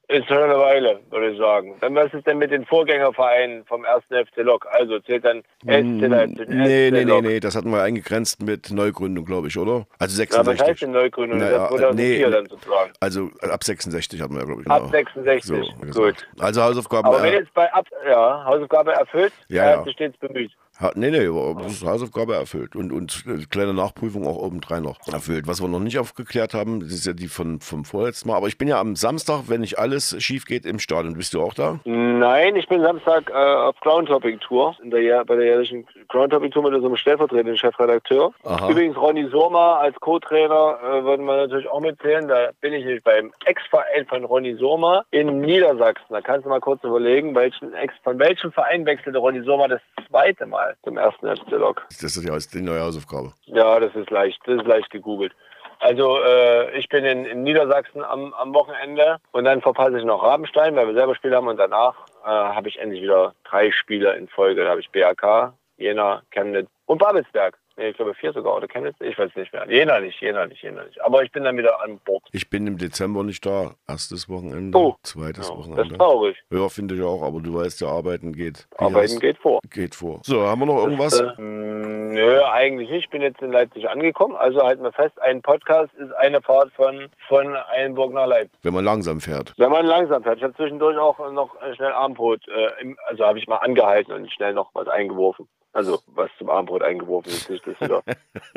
ist schon eine Weile, würde ich sagen. Dann was ist denn mit den Vorgängervereinen vom 1. FC Lok? Also zählt dann SC Leipzig, Mm, Nee, SC nee, nee, Lok. nee, das hatten wir eingegrenzt mit Neugründung, glaube ich, oder? Also Ja, was heißt 66. denn Neugründung? Naja, das ist 2004 nee. dann sozusagen. Also ab 66 hatten wir, glaube ich. Ab genau. 66, So, gut. Also Hausaufgaben. Aber wenn äh, jetzt bei ab, ja, Hausaufgabe erfüllt, Ja, ja. sich stets bemüht. Nee, nee, aber das ist Hausaufgabe erfüllt. Und, und kleine Nachprüfung auch obendrein noch erfüllt. Was wir noch nicht aufgeklärt haben, das ist ja die von, vom vorletzten Mal. Aber ich bin ja am Samstag, wenn nicht alles schief geht, im Stadion. Bist du auch da? Nein, ich bin Samstag äh, auf Groundtopping-Tour, in der, Jahr- bei der jährlichen Groundtopping-Tour mit unserem stellvertretenden Chefredakteur. Aha. Übrigens Ronny Surma als Co-Trainer äh, würden wir natürlich auch mitzählen. Da bin ich nämlich beim Ex-Verein von Ronny Surma in Niedersachsen. Da kannst du mal kurz überlegen, welchen Ex von welchem Verein wechselte Ronny Surma das zweite Mal zum ersten FC Lok. Das ist ja die neue Hausaufgabe. Ja, das ist leicht, das ist leicht gegoogelt. Also äh, ich bin in, in Niedersachsen am, am Wochenende und dann verpasse ich noch Rabenstein, weil wir selber Spiel haben und danach äh, habe ich endlich wieder drei Spiele in Folge. Da habe ich BAK, Jena, Chemnitz und Babelsberg. Nee, ich glaube vier sogar oder Chemnitz, ich weiß nicht mehr. Jena nicht, Jena nicht, Jena nicht. Aber ich bin dann wieder an Bord. Ich bin im Dezember nicht da. Erstes Wochenende, Oh. zweites Ja, das Wochenende. ist traurig. Ja, finde ich auch, aber du weißt ja, arbeiten geht. Wie Arbeiten heißt- geht vor. geht vor. So, haben wir noch irgendwas? Äh, mh, nö, eigentlich nicht. Ich bin jetzt in Leipzig angekommen. Also halten wir fest, ein Podcast ist eine Fahrt von, von Eilenburg nach Leipzig. Wenn man langsam fährt. Wenn man langsam fährt. Ich habe zwischendurch auch noch schnell Abendbrot, äh, also habe ich mal angehalten und schnell noch was eingeworfen. Also was zum Abendbrot eingeworfen ist, nicht, dass wieder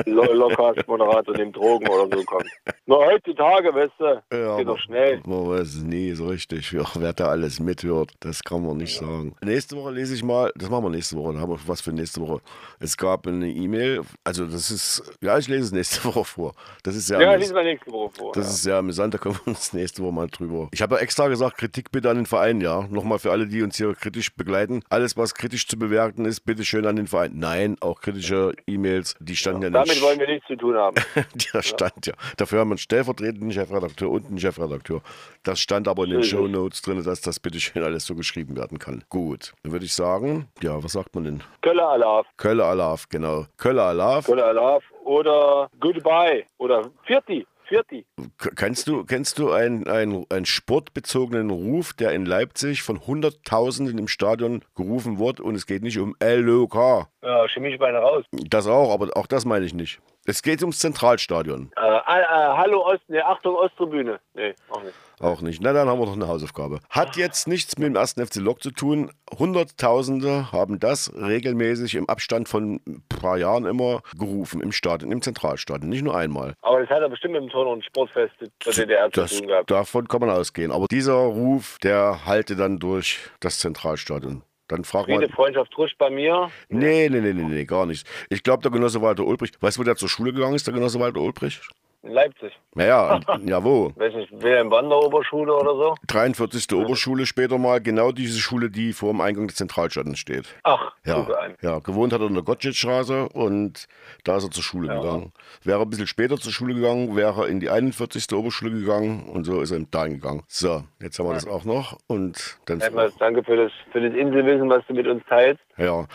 Lo- Lockers Moderator dem Drogen oder so kommt. Nur heutzutage, weißt du, Ja, geht doch schnell. Man weiß es nie so richtig, ja, wer da alles mithört. Das kann man nicht sagen. Nächste Woche lese ich mal, das machen wir nächste Woche, dann haben wir was für nächste Woche. Es gab eine E-Mail, also das ist, ja, ich lese es nächste Woche vor. Das ist ja, Ja, lies mal nächste Woche vor. das ja. ist sehr amüsant, da können wir uns nächste Woche mal drüber. Ich habe ja extra gesagt, Kritik bitte an den Verein, ja. Nochmal für alle, die uns hier kritisch begleiten. Alles, was kritisch zu bewerten ist, bitte schön an den Verein. Nein, auch kritische E-Mails, die standen ja, Damit nicht. wollen wir nichts zu tun haben. Der stand ja. Dafür haben wir einen stellvertretenden Chefredakteur und einen Chefredakteur. Das stand aber in den. Show Notes drin, dass das bitte schön alles so geschrieben werden kann. Gut, dann würde ich sagen, ja, was sagt man denn? Kölle Alaf, Kölle Alaf, genau. Kölle Alaf. Kölle Alaf oder Goodbye oder Vierti, Vierti. K- Kennst du, kennst du einen, einen, einen sportbezogenen Ruf, der in Leipzig von Hunderttausenden im Stadion gerufen wird und es geht nicht um LOK? Ja, Chemiebeine raus. Das auch, aber auch das meine ich nicht. Es geht ums Zentralstadion. Äh, äh, hallo Ost, nee, Achtung Osttribüne. Nee, auch nicht. Auch nicht. Na, dann haben wir doch eine Hausaufgabe. Hat jetzt nichts mit dem ersten FC Lok zu tun. Hunderttausende haben das regelmäßig im Abstand von ein paar Jahren immer gerufen im Stadion, im Zentralstadion. Nicht nur einmal. Aber das hat er bestimmt mit dem Turn- und Sportfest der DDR zu Das, tun gehabt. davon kann man ausgehen. Aber dieser Ruf, der halte dann durch das Zentralstadion. Dann fragt Friede, man. Freundschaft, Rusch bei mir. Nee, nee, nee, nee, nee, gar nicht. Ich glaube, der Genosse Walter Ulbrich, weißt du, wo der zur Schule gegangen ist, der Genosse Walter Ulbrich? In Leipzig. Naja, ja wo? Weiß nicht, Wilhelm Wander Oberschule oder so? 43. Oberschule später mal, genau diese Schule, die vor dem Eingang des Zentralstadens steht. Ach, Ja, ja, gewohnt hat er in der Gottschedstraße und da ist er zur Schule gegangen. Wäre er ein bisschen später zur Schule gegangen, wäre er in die 41. Oberschule gegangen und so ist er da gegangen. So, jetzt haben wir das auch noch und dann Erstmal danke für das, für das Inselwissen, was du mit uns teilst. Ja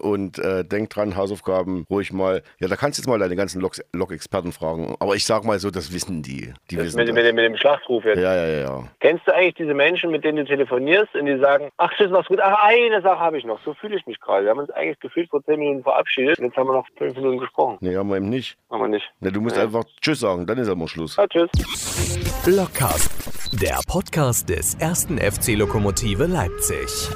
und äh, denk dran, Hausaufgaben ruhig mal. Ja, da kannst du jetzt mal deine ganzen Lok-Experten fragen. Aber ich sag mal so, das wissen die. Die Das wissen mit, das. mit, dem- mit dem Schlachtruf jetzt. Ja, ja, ja, ja. Kennst du eigentlich diese Menschen, mit denen du telefonierst und die sagen, ach, tschüss, mach's gut, ach, eine Sache habe ich noch. So fühle ich mich gerade. Wir haben uns eigentlich gefühlt vor zehn Minuten verabschiedet und jetzt haben wir noch fünf Minuten gesprochen. Nee, haben wir eben nicht. Machen wir nicht. Ne, du musst Ja. einfach Tschüss sagen, dann ist immer Schluss. Ja, tschüss. Blockcast, der Podcast des ersten FC Lokomotive Leipzig.